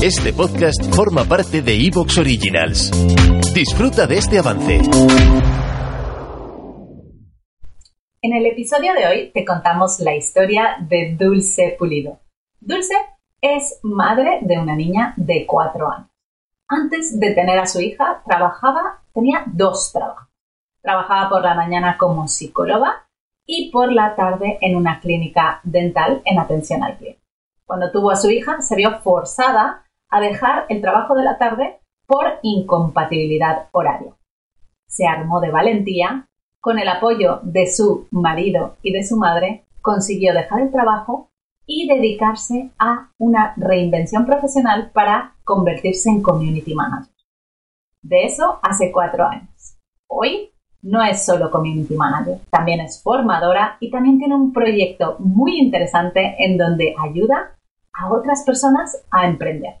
Este podcast forma parte de Evox Originals. Disfruta de este avance. En el episodio de hoy te contamos la historia de Dulce Pulido. Dulce es madre de una niña de cuatro años. Antes de tener a su hija, trabajaba, tenía dos trabajos. Trabajaba por la mañana como psicóloga y por la tarde en una clínica dental en atención al cliente. Cuando tuvo a su hija, se vio forzada a dejar el trabajo de la tarde por incompatibilidad horaria. Se armó de valentía, con el apoyo de su marido y de su madre, consiguió dejar el trabajo y dedicarse a una reinvención profesional para convertirse en community manager. De eso hace cuatro años. Hoy no es solo community manager, también es formadora y también tiene un proyecto muy interesante en donde ayuda a otras personas a emprender.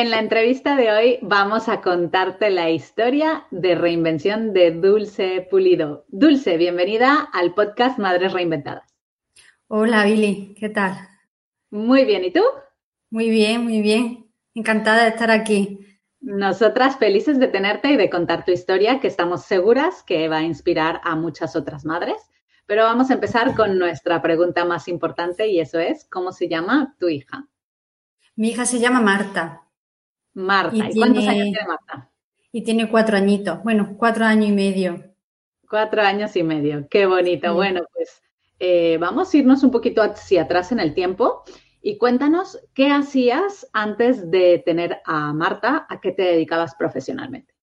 En la entrevista de hoy vamos a contarte la historia de reinvención de Dulce Pulido. Dulce, bienvenida al podcast Madres Reinventadas. Hola, Billy, ¿qué tal? Muy bien, ¿y tú? Muy bien, muy bien. Encantada de estar aquí. Nosotras felices de tenerte y de contar tu historia, que estamos seguras que va a inspirar a muchas otras madres. Pero vamos a empezar con nuestra pregunta más importante y eso es, ¿cómo se llama tu hija? Mi hija se llama Marta. Marta, ¿y, cuántos años tiene Marta? Y tiene cuatro añitos, bueno, cuatro años y medio. Cuatro años y medio, qué bonito. Bueno, pues eh, vamos a irnos un poquito hacia atrás en el tiempo y cuéntanos qué hacías antes de tener a Marta, a qué te dedicabas profesionalmente.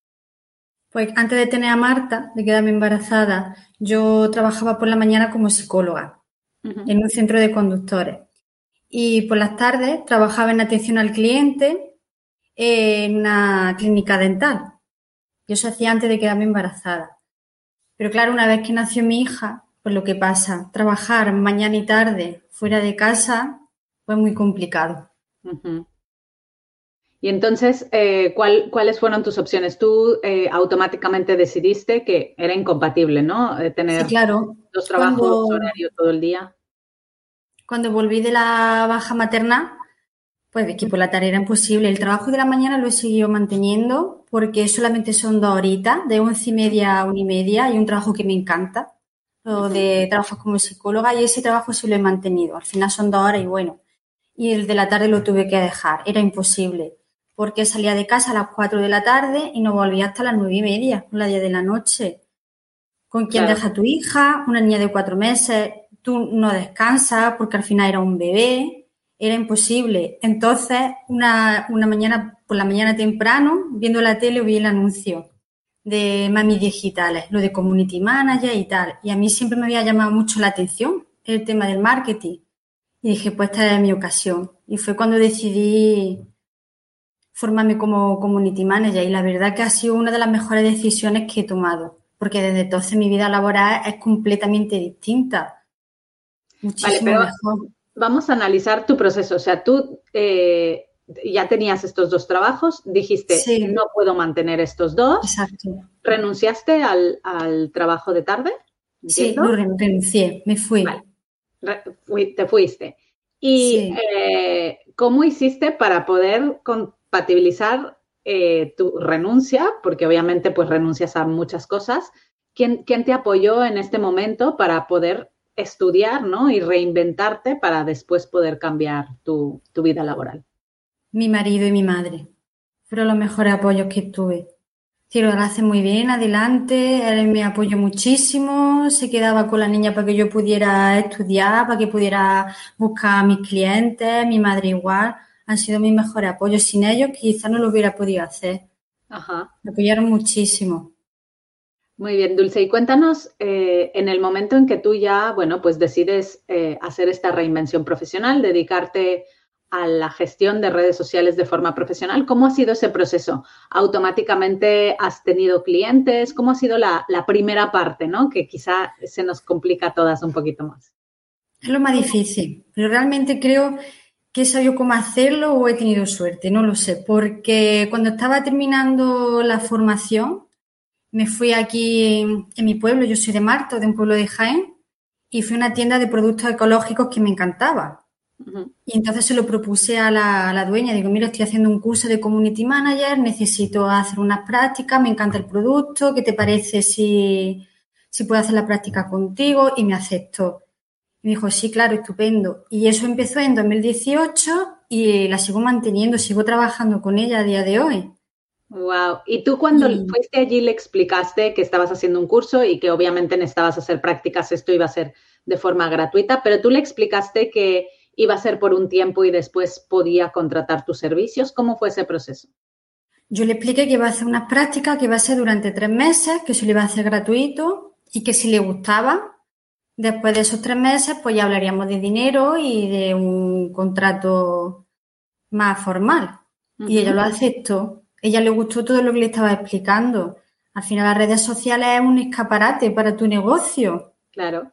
Pues antes de tener a Marta, de quedarme embarazada, yo trabajaba por la mañana como psicóloga en un centro de conductores. Y por las tardes trabajaba en atención al cliente en una clínica dental. Y eso hacía antes de quedarme embarazada. Pero claro, una vez que nació mi hija, pues lo que pasa, trabajar mañana y tarde fuera de casa fue muy complicado. Y entonces, eh, ¿cuáles fueron tus opciones? Tú eh, automáticamente decidiste que era incompatible, ¿no? Eh, tener claro. dos trabajos, horario todo el día. Cuando volví de la baja materna, pues de que por la tarea era imposible. El trabajo de la mañana lo he seguido manteniendo porque solamente son dos horitas, de once y media a una y media, y un trabajo que me encanta, lo de trabajo como psicóloga, y ese trabajo sí lo he mantenido. Al final son dos horas y bueno. Y el de la tarde lo tuve que dejar, era imposible, porque salía de casa a las cuatro de la tarde y no volvía hasta las nueve y media, la día de la noche. ¿Con quién deja tu hija? Una niña de cuatro meses, tú no descansas porque al final era un bebé, era imposible. Entonces, una, mañana, por la mañana temprano, viendo la tele, vi el anuncio de Mami Digitales, lo de Community Manager y tal. Y a mí siempre me había llamado mucho la atención el tema del marketing. Y dije, pues esta es mi ocasión. Y fue cuando decidí formarme como Community Manager. Y la verdad que ha sido una de las mejores decisiones que he tomado. Porque desde entonces mi vida laboral es completamente distinta vale, pero Vamos a analizar tu proceso. O sea, tú eh, ya tenías estos dos trabajos, dijiste, no puedo mantener estos dos. Exacto. ¿Renunciaste al, trabajo de tarde? Sí, renuncié, me fui. te fuiste. ¿Y eh, cómo hiciste para poder compatibilizar eh, tu renuncia? Porque obviamente pues renuncias a muchas cosas. ¿Quién, ¿Quién, te apoyó en este momento para poder estudiar ¿no? y reinventarte para después poder cambiar tu, vida laboral. Mi marido y mi madre fueron los mejores apoyos que tuve. Sí, lo hace muy bien, adelante, él me apoyó muchísimo, se quedaba con la niña para que yo pudiera estudiar, para que pudiera buscar a mis clientes, mi madre igual, han sido mis mejores apoyos. Sin ellos quizás no lo hubiera podido hacer. Ajá. Me apoyaron muchísimo. Muy bien, Dulce. Y cuéntanos, eh, en el momento en que tú ya, bueno, pues decides eh, hacer esta reinvención profesional, dedicarte a la gestión de redes sociales de forma profesional. ¿Cómo ha sido ese proceso? ¿Automáticamente has tenido clientes? ¿Cómo ha sido la, primera parte, ¿no? Que quizá se nos complica a todas un poquito más. Es lo más difícil, pero realmente creo que he sabido cómo hacerlo o he tenido suerte, no lo sé, porque cuando estaba terminando la formación, me fui aquí en, mi pueblo, yo soy de Marto, de un pueblo de Jaén, y fui a una tienda de productos ecológicos que me encantaba. Y entonces se lo propuse a la, dueña, digo, mira, estoy haciendo un curso de Community Manager, necesito hacer unas prácticas, me encanta el producto, ¿qué te parece si, si puedo hacer la práctica contigo? Y me aceptó. Y me dijo, sí, claro, estupendo. Y eso empezó en 2018 y la sigo manteniendo, sigo trabajando con ella a día de hoy. Wow. Y tú cuando fuiste allí le explicaste que estabas haciendo un curso y que obviamente necesitabas hacer prácticas, esto iba a ser de forma gratuita, pero tú le explicaste que iba a ser por un tiempo y después podía contratar tus servicios. ¿Cómo fue ese proceso? Yo le expliqué que iba a hacer unas prácticas que iba a ser durante tres meses, que se lo iba a hacer gratuito y que si le gustaba, después de esos tres meses, pues ya hablaríamos de dinero y de un contrato más formal. Y ella lo aceptó. Ella le gustó todo lo que le estaba explicando. Al final las redes sociales es un escaparate para tu negocio. Claro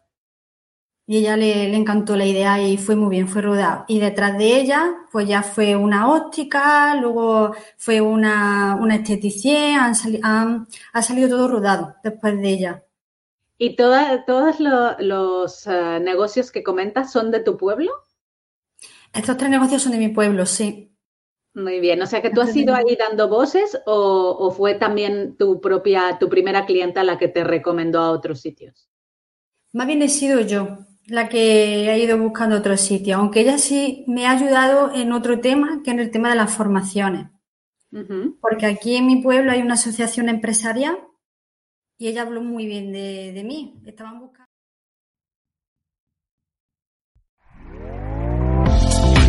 y ella le, encantó la idea y fue muy bien, fue rodado. Y detrás de ella, pues ya fue una óptica, luego fue una, una esteticien, ha salido todo rodado después de ella. ¿Y todos los eh, negocios que comentas son de tu pueblo? Estos tres negocios son de mi pueblo, sí. Muy bien, o sea que tú has ido ahí dando voces o, o fue también tu propia, tu primera clienta la que te recomendó a otros sitios. Más bien he sido yo, la que ha ido buscando otro sitio, aunque ella sí me ha ayudado en otro tema, que en el tema de las formaciones. Porque aquí en mi pueblo hay una asociación empresarial y ella habló muy bien de, de mí. Estaban buscando